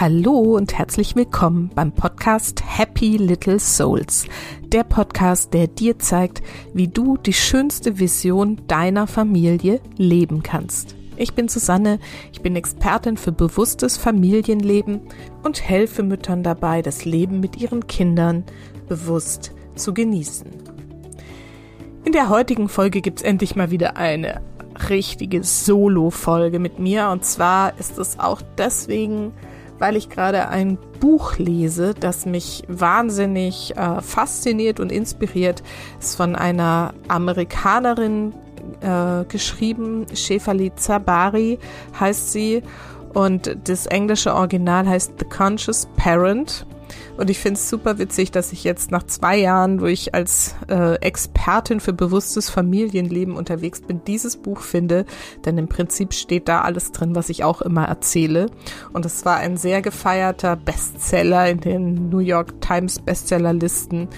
Hallo und herzlich willkommen beim Podcast Happy Little Souls. Der Podcast, der dir zeigt, wie du die schönste Vision deiner Familie leben kannst. Ich bin Susanne, ich bin Expertin für bewusstes Familienleben und helfe Müttern dabei, das Leben mit ihren Kindern bewusst zu genießen. In der heutigen Folge gibt's endlich mal wieder eine richtige Solo-Folge mit mir. Und zwar ist es auch deswegen, weil ich gerade ein Buch lese, das mich wahnsinnig äh, fasziniert und inspiriert. Es ist von einer Amerikanerin äh, geschrieben, Shefali Zabari heißt sie. Und das englische Original heißt The Conscious Parent. Und ich finde es super witzig, dass ich jetzt nach zwei Jahren, wo ich als äh, Expertin für bewusstes Familienleben unterwegs bin, dieses Buch finde. Denn im Prinzip steht da alles drin, was ich auch immer erzähle. Und es war ein sehr gefeierter Bestseller in den New York Times Bestsellerlisten.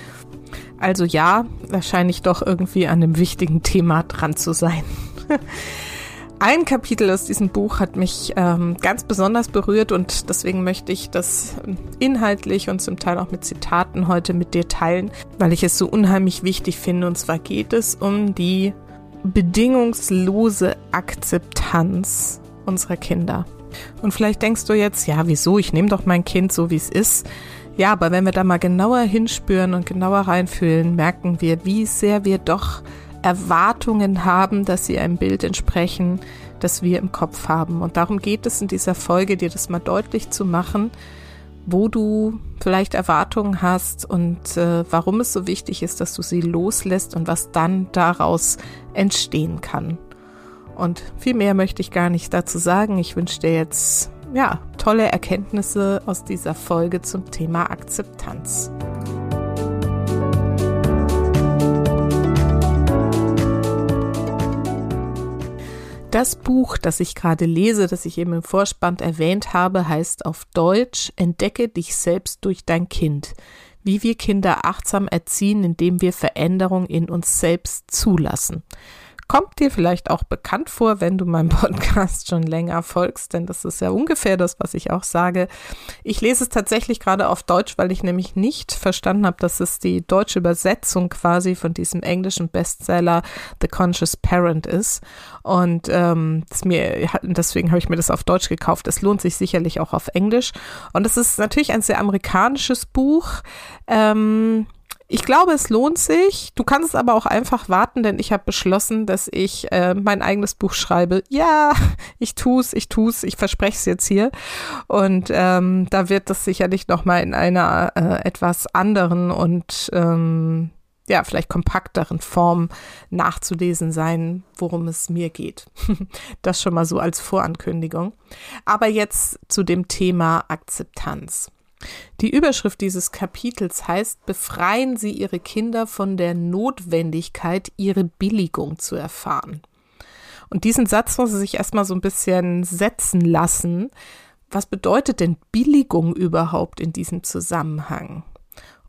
Also ja, wahrscheinlich doch irgendwie an einem wichtigen Thema dran zu sein. Ein Kapitel aus diesem Buch hat mich ähm, ganz besonders berührt und deswegen möchte ich das inhaltlich und zum Teil auch mit Zitaten heute mit dir teilen, weil ich es so unheimlich wichtig finde. Und zwar geht es um die bedingungslose Akzeptanz unserer Kinder. Und vielleicht denkst du jetzt, ja, wieso? Ich nehme doch mein Kind so, wie es ist. Ja, aber wenn wir da mal genauer hinspüren und genauer reinfühlen, merken wir, wie sehr wir doch Erwartungen haben, dass sie einem Bild entsprechen, das wir im Kopf haben. Und darum geht es in dieser Folge, dir das mal deutlich zu machen, wo du vielleicht Erwartungen hast und äh, warum es so wichtig ist, dass du sie loslässt und was dann daraus entstehen kann. Und viel mehr möchte ich gar nicht dazu sagen. Ich wünsche dir jetzt ja tolle Erkenntnisse aus dieser Folge zum Thema Akzeptanz. Das Buch, das ich gerade lese, das ich eben im Vorspann erwähnt habe, heißt auf Deutsch Entdecke dich selbst durch dein Kind. Wie wir Kinder achtsam erziehen, indem wir Veränderung in uns selbst zulassen kommt dir vielleicht auch bekannt vor, wenn du meinem Podcast schon länger folgst, denn das ist ja ungefähr das, was ich auch sage. Ich lese es tatsächlich gerade auf Deutsch, weil ich nämlich nicht verstanden habe, dass es die deutsche Übersetzung quasi von diesem englischen Bestseller The Conscious Parent ist. Und ähm, mir, deswegen habe ich mir das auf Deutsch gekauft. Es lohnt sich sicherlich auch auf Englisch. Und es ist natürlich ein sehr amerikanisches Buch. Ähm, ich glaube, es lohnt sich. Du kannst aber auch einfach warten, denn ich habe beschlossen, dass ich äh, mein eigenes Buch schreibe. Ja, ich tu's, ich tu's, ich verspreche es jetzt hier. Und ähm, da wird das sicherlich noch mal in einer äh, etwas anderen und ähm, ja, vielleicht kompakteren Form nachzulesen sein, worum es mir geht. das schon mal so als Vorankündigung. Aber jetzt zu dem Thema Akzeptanz. Die Überschrift dieses Kapitels heißt, befreien Sie Ihre Kinder von der Notwendigkeit, ihre Billigung zu erfahren. Und diesen Satz muss Sie sich erstmal so ein bisschen setzen lassen. Was bedeutet denn Billigung überhaupt in diesem Zusammenhang?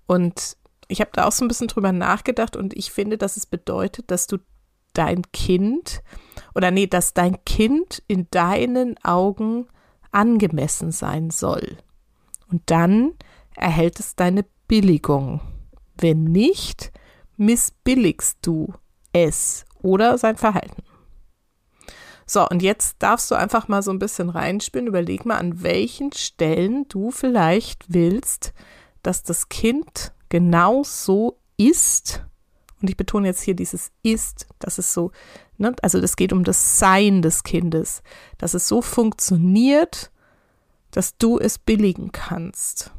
Und ich habe da auch so ein bisschen drüber nachgedacht und ich finde, dass es bedeutet, dass du dein Kind oder nee, dass dein Kind in deinen Augen angemessen sein soll und dann erhält es deine Billigung. Wenn nicht, missbilligst du es oder sein Verhalten. So, und jetzt darfst du einfach mal so ein bisschen reinspielen. Überleg mal, an welchen Stellen du vielleicht willst, dass das Kind genau so ist. Und ich betone jetzt hier dieses ist, dass es so, ne, also es geht um das Sein des Kindes, dass es so funktioniert, dass du es billigen kannst.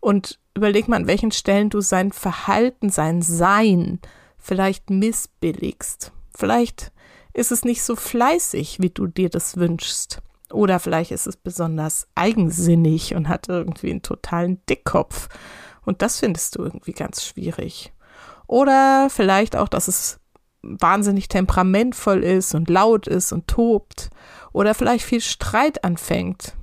Und überleg mal, an welchen Stellen du sein Verhalten, sein Sein vielleicht missbilligst. Vielleicht ist es nicht so fleißig, wie du dir das wünschst. Oder vielleicht ist es besonders eigensinnig und hat irgendwie einen totalen Dickkopf. Und das findest du irgendwie ganz schwierig. Oder vielleicht auch, dass es wahnsinnig temperamentvoll ist und laut ist und tobt. Oder vielleicht viel Streit anfängt.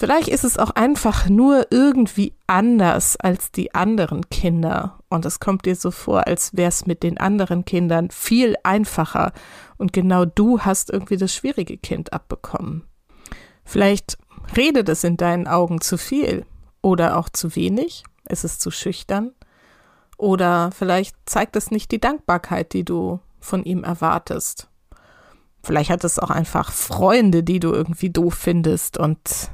Vielleicht ist es auch einfach nur irgendwie anders als die anderen Kinder. Und es kommt dir so vor, als wäre es mit den anderen Kindern viel einfacher. Und genau du hast irgendwie das schwierige Kind abbekommen. Vielleicht Redet es in deinen Augen zu viel oder auch zu wenig? Ist es zu schüchtern? Oder vielleicht zeigt es nicht die Dankbarkeit, die du von ihm erwartest. Vielleicht hat es auch einfach Freunde, die du irgendwie doof findest und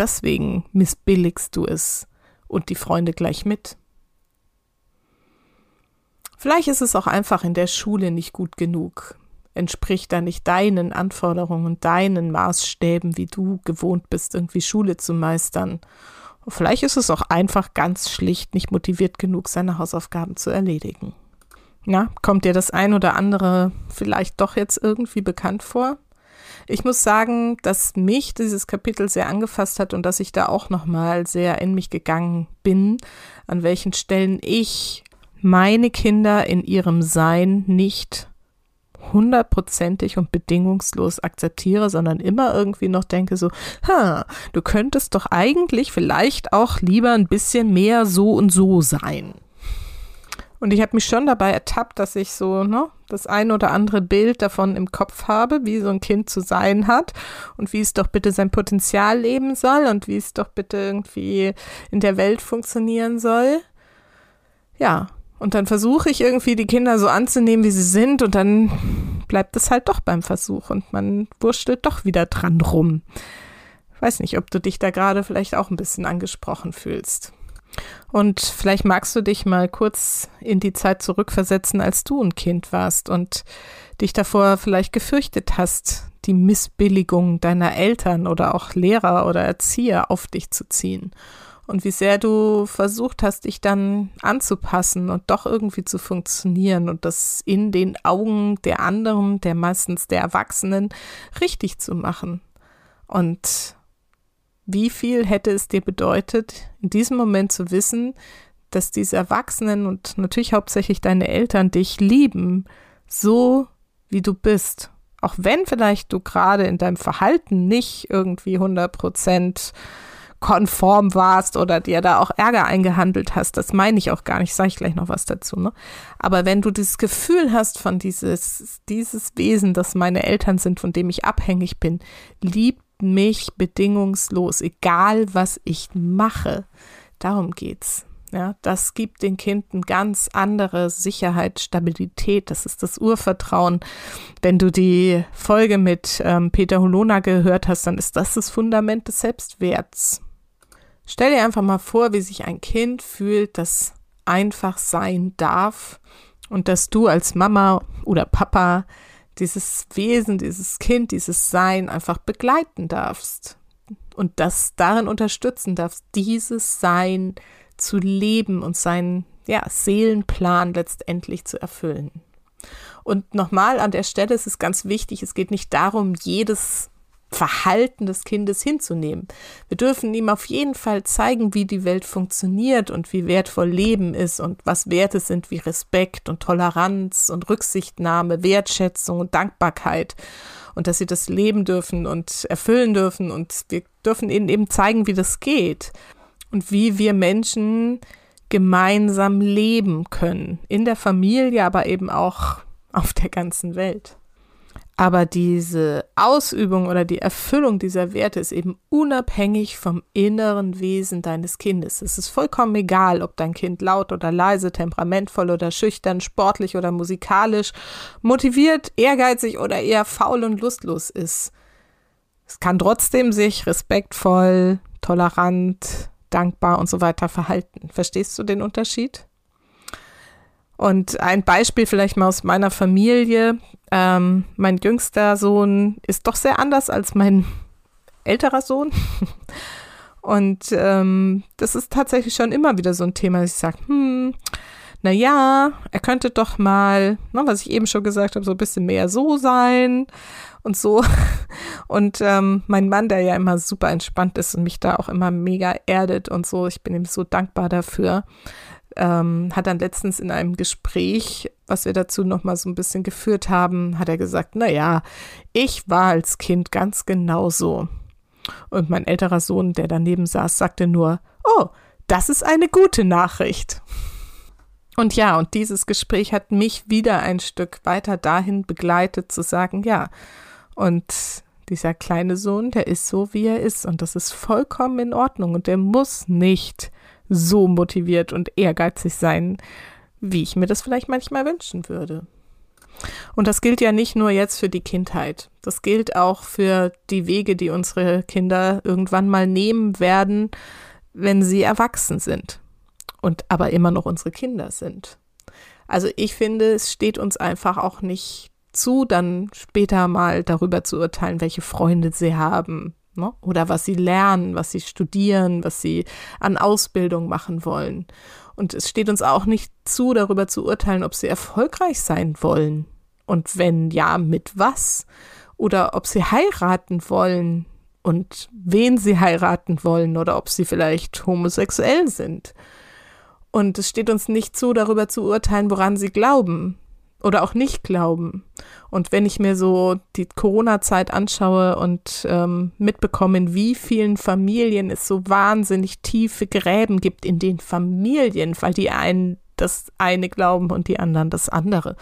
deswegen missbilligst du es und die Freunde gleich mit. Vielleicht ist es auch einfach in der Schule nicht gut genug, entspricht da nicht deinen Anforderungen, deinen Maßstäben, wie du gewohnt bist, irgendwie Schule zu meistern. Und vielleicht ist es auch einfach ganz schlicht nicht motiviert genug, seine Hausaufgaben zu erledigen. Na, kommt dir das ein oder andere vielleicht doch jetzt irgendwie bekannt vor? Ich muss sagen, dass mich dieses Kapitel sehr angefasst hat und dass ich da auch nochmal sehr in mich gegangen bin, an welchen Stellen ich meine Kinder in ihrem Sein nicht hundertprozentig und bedingungslos akzeptiere, sondern immer irgendwie noch denke so, ha, du könntest doch eigentlich vielleicht auch lieber ein bisschen mehr so und so sein. Und ich habe mich schon dabei ertappt, dass ich so ne, das ein oder andere Bild davon im Kopf habe, wie so ein Kind zu sein hat und wie es doch bitte sein Potenzial leben soll und wie es doch bitte irgendwie in der Welt funktionieren soll. Ja, und dann versuche ich irgendwie die Kinder so anzunehmen, wie sie sind, und dann bleibt es halt doch beim Versuch und man wurstelt doch wieder dran rum. Weiß nicht, ob du dich da gerade vielleicht auch ein bisschen angesprochen fühlst. Und vielleicht magst du dich mal kurz in die Zeit zurückversetzen, als du ein Kind warst und dich davor vielleicht gefürchtet hast, die Missbilligung deiner Eltern oder auch Lehrer oder Erzieher auf dich zu ziehen und wie sehr du versucht hast, dich dann anzupassen und doch irgendwie zu funktionieren und das in den Augen der anderen, der meistens der Erwachsenen, richtig zu machen. Und wie viel hätte es dir bedeutet, in diesem Moment zu wissen, dass diese Erwachsenen und natürlich hauptsächlich deine Eltern dich lieben, so wie du bist. Auch wenn vielleicht du gerade in deinem Verhalten nicht irgendwie 100 Prozent konform warst oder dir da auch Ärger eingehandelt hast. Das meine ich auch gar nicht, sage ich gleich noch was dazu. Ne? Aber wenn du dieses Gefühl hast von dieses, dieses Wesen, das meine Eltern sind, von dem ich abhängig bin, liebt mich bedingungslos, egal was ich mache. Darum geht's. Ja, das gibt dem Kind eine ganz andere Sicherheit, Stabilität. Das ist das Urvertrauen. Wenn du die Folge mit ähm, Peter Holona gehört hast, dann ist das das Fundament des Selbstwerts. Stell dir einfach mal vor, wie sich ein Kind fühlt, das einfach sein darf und dass du als Mama oder Papa dieses Wesen, dieses Kind, dieses Sein einfach begleiten darfst und das darin unterstützen darfst, dieses Sein zu leben und seinen ja, Seelenplan letztendlich zu erfüllen. Und nochmal an der Stelle ist es ganz wichtig, es geht nicht darum, jedes Verhalten des Kindes hinzunehmen. Wir dürfen ihm auf jeden Fall zeigen, wie die Welt funktioniert und wie wertvoll Leben ist und was Werte sind wie Respekt und Toleranz und Rücksichtnahme, Wertschätzung und Dankbarkeit und dass sie das leben dürfen und erfüllen dürfen und wir dürfen ihnen eben zeigen, wie das geht und wie wir Menschen gemeinsam leben können, in der Familie, aber eben auch auf der ganzen Welt. Aber diese Ausübung oder die Erfüllung dieser Werte ist eben unabhängig vom inneren Wesen deines Kindes. Es ist vollkommen egal, ob dein Kind laut oder leise, temperamentvoll oder schüchtern, sportlich oder musikalisch, motiviert, ehrgeizig oder eher faul und lustlos ist. Es kann trotzdem sich respektvoll, tolerant, dankbar und so weiter verhalten. Verstehst du den Unterschied? Und ein Beispiel vielleicht mal aus meiner Familie. Ähm, mein jüngster Sohn ist doch sehr anders als mein älterer Sohn. Und ähm, das ist tatsächlich schon immer wieder so ein Thema, dass ich sage, hm, na ja, er könnte doch mal, ne, was ich eben schon gesagt habe, so ein bisschen mehr so sein und so. Und ähm, mein Mann, der ja immer super entspannt ist und mich da auch immer mega erdet und so, ich bin ihm so dankbar dafür ähm, hat dann letztens in einem Gespräch, was wir dazu noch mal so ein bisschen geführt haben, hat er gesagt, na ja, ich war als Kind ganz genauso. Und mein älterer Sohn, der daneben saß, sagte nur, oh, das ist eine gute Nachricht. Und ja, und dieses Gespräch hat mich wieder ein Stück weiter dahin begleitet zu sagen, ja, und dieser kleine Sohn, der ist so, wie er ist. Und das ist vollkommen in Ordnung. Und der muss nicht so motiviert und ehrgeizig sein, wie ich mir das vielleicht manchmal wünschen würde. Und das gilt ja nicht nur jetzt für die Kindheit. Das gilt auch für die Wege, die unsere Kinder irgendwann mal nehmen werden, wenn sie erwachsen sind und aber immer noch unsere Kinder sind. Also ich finde, es steht uns einfach auch nicht zu, dann später mal darüber zu urteilen, welche Freunde sie haben ne? oder was sie lernen, was sie studieren, was sie an Ausbildung machen wollen. Und es steht uns auch nicht zu, darüber zu urteilen, ob sie erfolgreich sein wollen. Und wenn ja, mit was? Oder ob sie heiraten wollen und wen sie heiraten wollen oder ob sie vielleicht homosexuell sind. Und es steht uns nicht zu, darüber zu urteilen, woran sie glauben oder auch nicht glauben. Und wenn ich mir so die Corona-Zeit anschaue und ähm, mitbekomme, in wie vielen Familien es so wahnsinnig tiefe Gräben gibt in den Familien, weil die einen das eine glauben und die anderen das andere,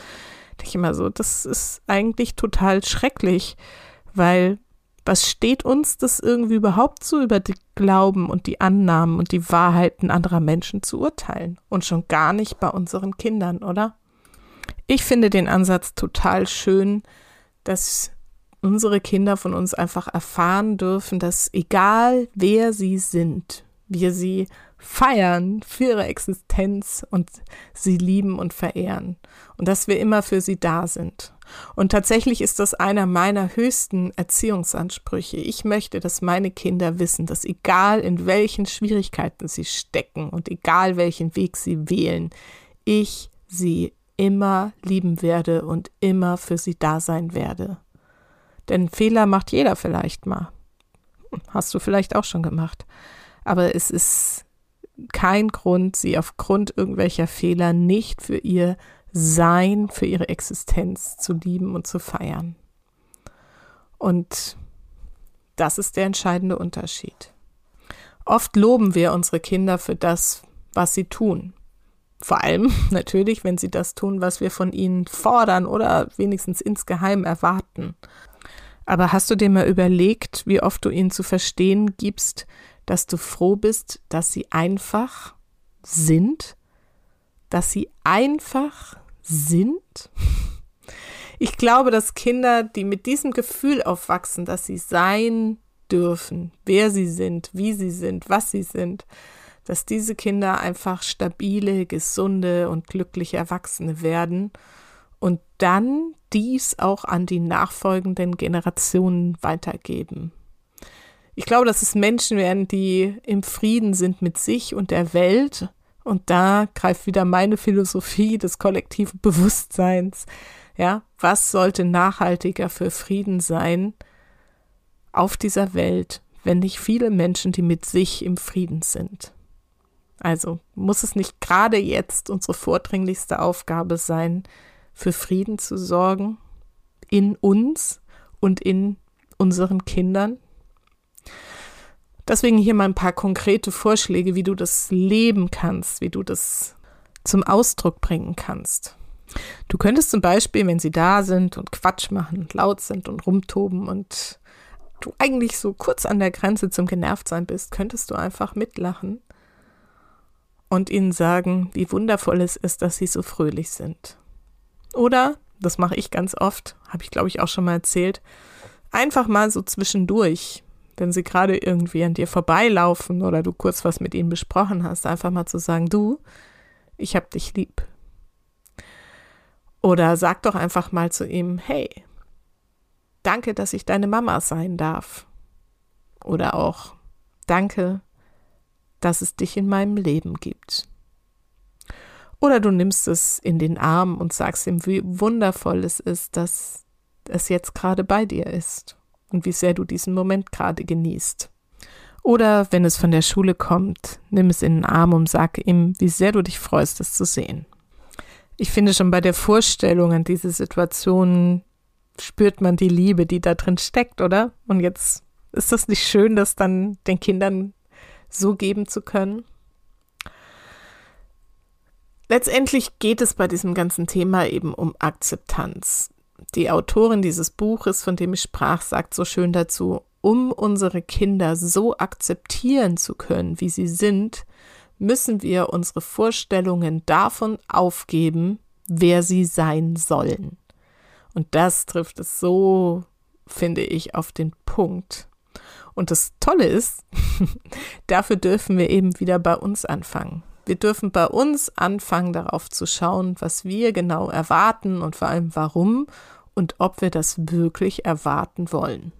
denke ich immer so, das ist eigentlich total schrecklich, weil was steht uns das irgendwie überhaupt zu, über die Glauben und die Annahmen und die Wahrheiten anderer Menschen zu urteilen? Und schon gar nicht bei unseren Kindern, oder? Ich finde den Ansatz total schön, dass unsere Kinder von uns einfach erfahren dürfen, dass egal wer sie sind, wir sie feiern für ihre Existenz und sie lieben und verehren und dass wir immer für sie da sind. Und tatsächlich ist das einer meiner höchsten Erziehungsansprüche. Ich möchte, dass meine Kinder wissen, dass egal in welchen Schwierigkeiten sie stecken und egal welchen Weg sie wählen, ich sie immer lieben werde und immer für sie da sein werde. Denn Fehler macht jeder vielleicht mal. Hast du vielleicht auch schon gemacht. Aber es ist kein Grund, sie aufgrund irgendwelcher Fehler nicht für ihr sein, für ihre Existenz zu lieben und zu feiern. Und das ist der entscheidende Unterschied. Oft loben wir unsere Kinder für das, was sie tun. Vor allem natürlich, wenn sie das tun, was wir von ihnen fordern oder wenigstens insgeheim erwarten. Aber hast du dir mal überlegt, wie oft du ihnen zu verstehen gibst, dass du froh bist, dass sie einfach sind dass sie einfach sind? Ich glaube, dass Kinder, die mit diesem Gefühl aufwachsen, dass sie sein dürfen, wer sie sind, wie sie sind, was sie sind, dass diese Kinder einfach stabile, gesunde und glückliche Erwachsene werden und dann dies auch an die nachfolgenden Generationen weitergeben. Ich glaube, dass es Menschen werden, die im Frieden sind mit sich und der Welt und da greift wieder meine Philosophie des kollektiven Bewusstseins. Ja, was sollte nachhaltiger für Frieden sein auf dieser Welt, wenn nicht viele Menschen, die mit sich im Frieden sind? Also muss es nicht gerade jetzt unsere vordringlichste Aufgabe sein, für Frieden zu sorgen in uns und in unseren Kindern? Deswegen hier mal ein paar konkrete Vorschläge, wie du das leben kannst, wie du das zum Ausdruck bringen kannst. Du könntest zum Beispiel, wenn sie da sind und Quatsch machen und laut sind und rumtoben und du eigentlich so kurz an der Grenze zum Genervtsein bist, könntest du einfach mitlachen und ihnen sagen, wie wundervoll es ist, dass sie so fröhlich sind. Oder, das mache ich ganz oft, habe ich glaube ich auch schon mal erzählt, einfach mal so zwischendurch wenn sie gerade irgendwie an dir vorbeilaufen oder du kurz was mit ihnen besprochen hast, einfach mal zu sagen, du, ich hab dich lieb. Oder sag doch einfach mal zu ihm, hey, danke, dass ich deine Mama sein darf. Oder auch, danke, dass es dich in meinem Leben gibt. Oder du nimmst es in den Arm und sagst ihm, wie wundervoll es ist, dass es jetzt gerade bei dir ist und wie sehr du diesen Moment gerade genießt. Oder wenn es von der Schule kommt, nimm es in den Arm und sag ihm, wie sehr du dich freust, es zu sehen. Ich finde schon bei der Vorstellung an diese Situation spürt man die Liebe, die da drin steckt, oder? Und jetzt ist das nicht schön, das dann den Kindern so geben zu können? Letztendlich geht es bei diesem ganzen Thema eben um Akzeptanz Die Autorin dieses Buches, von dem ich sprach, sagt so schön dazu, um unsere Kinder so akzeptieren zu können, wie sie sind, müssen wir unsere Vorstellungen davon aufgeben, wer sie sein sollen. Und das trifft es so, finde ich, auf den Punkt. Und das Tolle ist, dafür dürfen wir eben wieder bei uns anfangen. Wir dürfen bei uns anfangen, darauf zu schauen, was wir genau erwarten und vor allem warum und ob wir das wirklich erwarten wollen.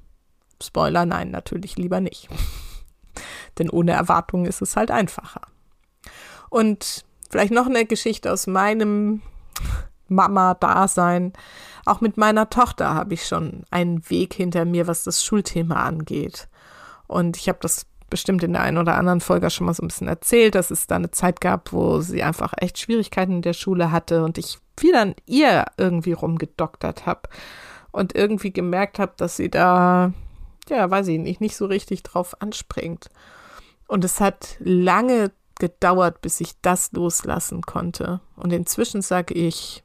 Spoiler, nein, natürlich lieber nicht. Denn ohne Erwartungen ist es halt einfacher. Und vielleicht noch eine Geschichte aus meinem Mama-Dasein. Auch mit meiner Tochter habe ich schon einen Weg hinter mir, was das Schulthema angeht. Und ich habe das bestimmt in der einen oder anderen Folge schon mal so ein bisschen erzählt, dass es da eine Zeit gab, wo sie einfach echt Schwierigkeiten in der Schule hatte und ich viel an ihr irgendwie rumgedoktert habe und irgendwie gemerkt habe, dass sie da, ja, weiß ich nicht, nicht so richtig drauf anspringt. Und es hat lange gedauert, bis ich das loslassen konnte. Und inzwischen sage ich,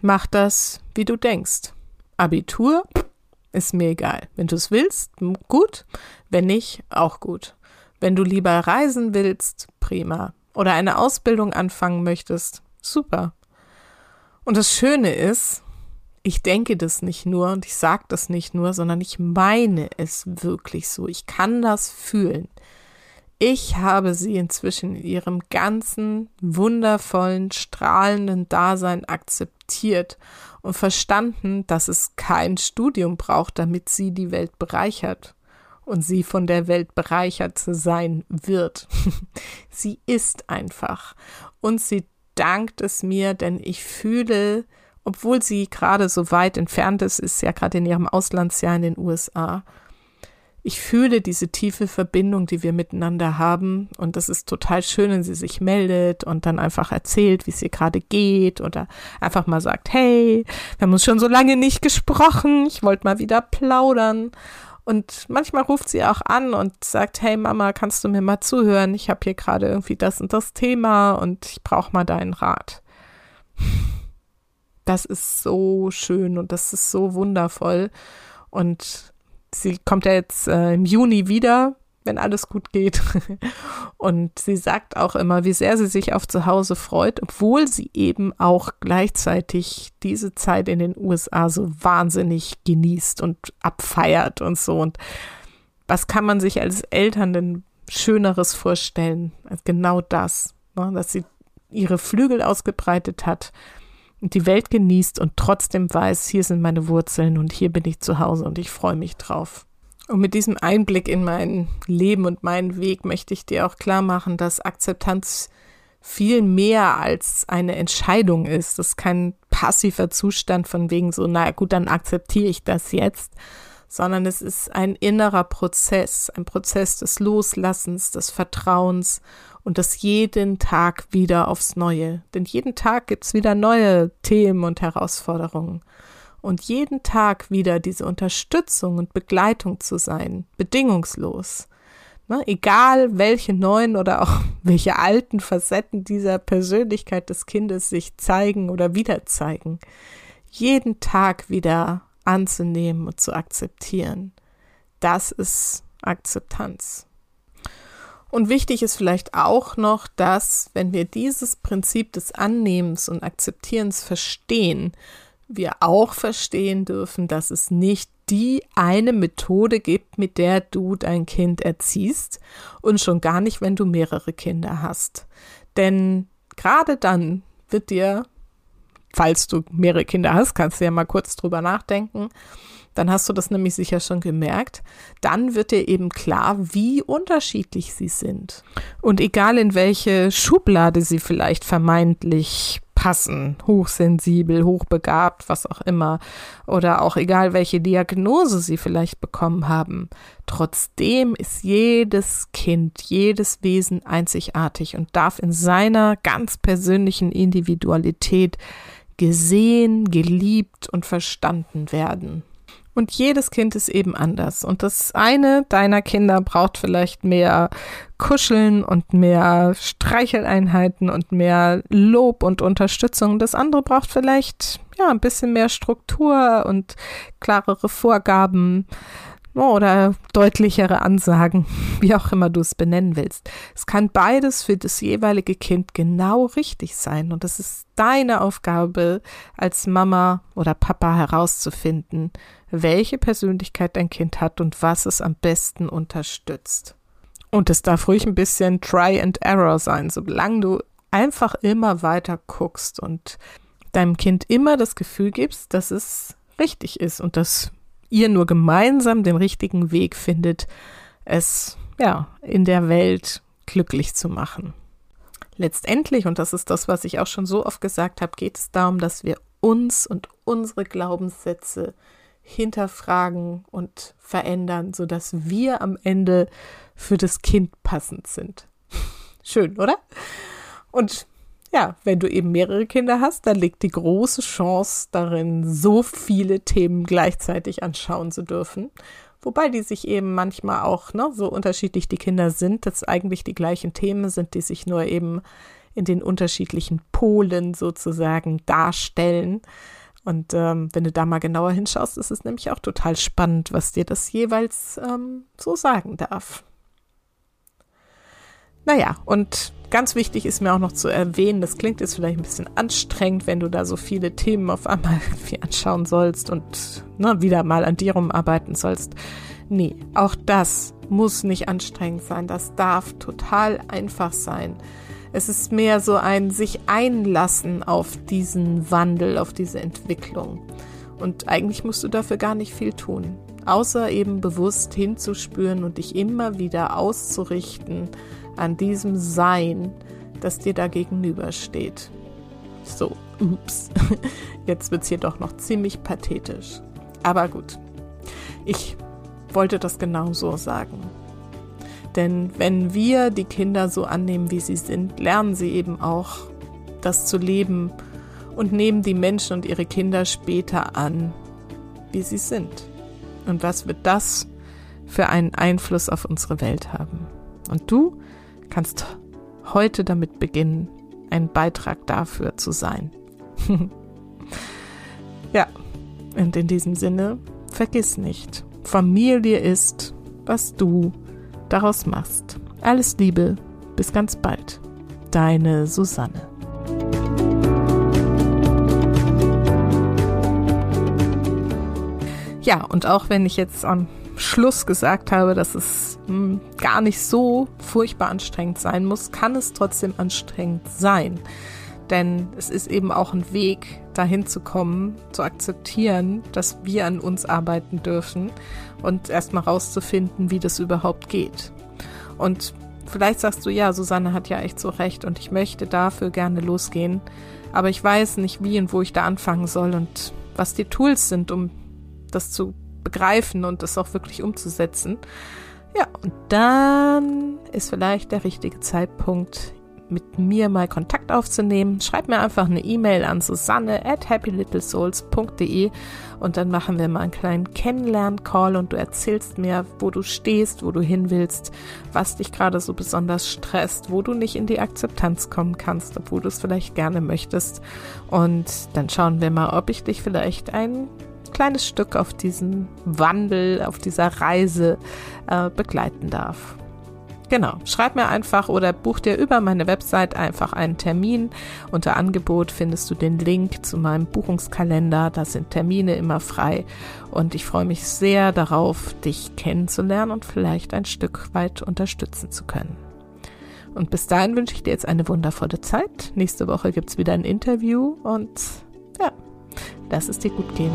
mach das, wie du denkst. Abitur ist mir egal. Wenn du es willst, gut. Wenn nicht, auch gut. Wenn du lieber reisen willst, prima. Oder eine Ausbildung anfangen möchtest, super. Und das Schöne ist, ich denke das nicht nur und ich sage das nicht nur, sondern ich meine es wirklich so. Ich kann das fühlen. Ich habe sie inzwischen in ihrem ganzen wundervollen, strahlenden Dasein akzeptiert und verstanden, dass es kein Studium braucht, damit sie die Welt bereichert und sie von der Welt bereichert zu sein wird. sie ist einfach und sie dankt es mir, denn ich fühle, obwohl sie gerade so weit entfernt ist, ist ja gerade in ihrem Auslandsjahr in den USA, ich fühle diese tiefe Verbindung, die wir miteinander haben. Und das ist total schön, wenn sie sich meldet und dann einfach erzählt, wie es ihr gerade geht oder einfach mal sagt, hey, wir haben uns schon so lange nicht gesprochen, ich wollte mal wieder plaudern. Und manchmal ruft sie auch an und sagt, hey Mama, kannst du mir mal zuhören? Ich habe hier gerade irgendwie das und das Thema und ich brauche mal deinen Rat. Das ist so schön und das ist so wundervoll. Und sie kommt ja jetzt äh, im Juni wieder, wenn alles gut geht. Und sie sagt auch immer, wie sehr sie sich auf zu Hause freut, obwohl sie eben auch gleichzeitig diese Zeit in den USA so wahnsinnig genießt und abfeiert und so. Und was kann man sich als Eltern denn Schöneres vorstellen als genau das, ne? dass sie ihre Flügel ausgebreitet hat die Welt genießt und trotzdem weiß, hier sind meine Wurzeln und hier bin ich zu Hause und ich freue mich drauf. Und mit diesem Einblick in mein Leben und meinen Weg möchte ich dir auch klar machen, dass Akzeptanz viel mehr als eine Entscheidung ist. Das ist kein passiver Zustand von wegen so, naja gut, dann akzeptiere ich das jetzt, sondern es ist ein innerer Prozess, ein Prozess des Loslassens, des Vertrauens und das jeden Tag wieder aufs Neue. Denn jeden Tag gibt's wieder neue Themen und Herausforderungen. Und jeden Tag wieder diese Unterstützung und Begleitung zu sein, bedingungslos. Ne, egal welche neuen oder auch welche alten Facetten dieser Persönlichkeit des Kindes sich zeigen oder wieder zeigen, jeden Tag wieder anzunehmen und zu akzeptieren. Das ist Akzeptanz. Und wichtig ist vielleicht auch noch, dass, wenn wir dieses Prinzip des Annehmens und Akzeptierens verstehen, wir auch verstehen dürfen, dass es nicht die eine Methode gibt, mit der du dein Kind erziehst und schon gar nicht, wenn du mehrere Kinder hast. Denn gerade dann wird dir, falls du mehrere Kinder hast, kannst du ja mal kurz drüber nachdenken, dann hast du das nämlich sicher schon gemerkt, dann wird dir eben klar, wie unterschiedlich sie sind. Und egal in welche Schublade sie vielleicht vermeintlich passen, hochsensibel, hochbegabt, was auch immer, oder auch egal welche Diagnose sie vielleicht bekommen haben, trotzdem ist jedes Kind, jedes Wesen einzigartig und darf in seiner ganz persönlichen Individualität gesehen, geliebt und verstanden werden. Und jedes Kind ist eben anders. Und das eine deiner Kinder braucht vielleicht mehr Kuscheln und mehr Streicheleinheiten und mehr Lob und Unterstützung. Das andere braucht vielleicht ja ein bisschen mehr Struktur und klarere Vorgaben oder deutlichere Ansagen, wie auch immer du es benennen willst. Es kann beides für das jeweilige Kind genau richtig sein und es ist deine Aufgabe als Mama oder Papa herauszufinden, welche Persönlichkeit dein Kind hat und was es am besten unterstützt. Und es darf ruhig ein bisschen Try and Error sein, solange du einfach immer weiter guckst und deinem Kind immer das Gefühl gibst, dass es richtig ist und dass ihr nur gemeinsam den richtigen Weg findet, es ja in der Welt glücklich zu machen. Letztendlich, und das ist das, was ich auch schon so oft gesagt habe, geht es darum, dass wir uns und unsere Glaubenssätze hinterfragen und verändern, sodass wir am Ende für das Kind passend sind. Schön, oder? Und ja, wenn du eben mehrere Kinder hast, dann liegt die große Chance darin, so viele Themen gleichzeitig anschauen zu dürfen. Wobei die sich eben manchmal auch, ne, so unterschiedlich die Kinder sind, dass eigentlich die gleichen Themen sind, die sich nur eben in den unterschiedlichen Polen sozusagen darstellen. Und ähm, wenn du da mal genauer hinschaust, ist es nämlich auch total spannend, was dir das jeweils ähm, so sagen darf. Naja, und ganz wichtig ist mir auch noch zu erwähnen, das klingt jetzt vielleicht ein bisschen anstrengend, wenn du da so viele Themen auf einmal anschauen sollst und ne, wieder mal an dir rumarbeiten sollst. Nee, auch das muss nicht anstrengend sein. Das darf total einfach sein. Es ist mehr so ein sich einlassen auf diesen Wandel, auf diese Entwicklung. Und eigentlich musst du dafür gar nicht viel tun, außer eben bewusst hinzuspüren und dich immer wieder auszurichten an diesem Sein, das dir da gegenübersteht. So, ups, jetzt wird es hier doch noch ziemlich pathetisch. Aber gut, ich wollte das genau so sagen. Denn wenn wir die Kinder so annehmen, wie sie sind, lernen sie eben auch, das zu leben und nehmen die Menschen und ihre Kinder später an, wie sie sind. Und was wird das für einen Einfluss auf unsere Welt haben? Und du kannst heute damit beginnen, ein Beitrag dafür zu sein. ja, und in diesem Sinne, vergiss nicht, Familie ist, was du daraus machst. Alles Liebe, bis ganz bald. Deine Susanne. Ja, und auch wenn ich jetzt am Schluss gesagt habe, dass es mh, hm, gar nicht so furchtbar anstrengend sein muss, kann es trotzdem anstrengend sein. Denn es ist eben auch ein Weg, dahin zu kommen, zu akzeptieren, dass wir an uns arbeiten dürfen und erstmal rauszufinden, wie das überhaupt geht. Und vielleicht sagst du, ja, Susanne hat ja echt so recht und ich möchte dafür gerne losgehen, aber ich weiß nicht, wie und wo ich da anfangen soll und was die Tools sind, um das zu begreifen und das auch wirklich umzusetzen. Ja, und dann ist vielleicht der richtige Zeitpunkt, mit mir mal Kontakt aufzunehmen. Schreib mir einfach eine E-Mail an susanne at happylittlesouls.de und dann machen wir mal einen kleinen Kennenlern-Call und du erzählst mir, wo du stehst, wo du hin willst, was dich gerade so besonders stresst, wo du nicht in die Akzeptanz kommen kannst, obwohl du es vielleicht gerne möchtest. Und dann schauen wir mal, ob ich dich vielleicht ein kleines Stück auf diesen Wandel, auf dieser Reise äh, begleiten darf. Genau, schreib mir einfach oder buch dir über meine Website einfach einen Termin. Unter Angebot findest du den Link zu meinem Buchungskalender. Da sind Termine immer frei und ich freue mich sehr darauf, dich kennenzulernen und vielleicht ein Stück weit unterstützen zu können. Und bis dahin wünsche ich dir jetzt eine wundervolle Zeit. Nächste Woche gibt es wieder ein Interview und ja, Lass es dir gut gehen.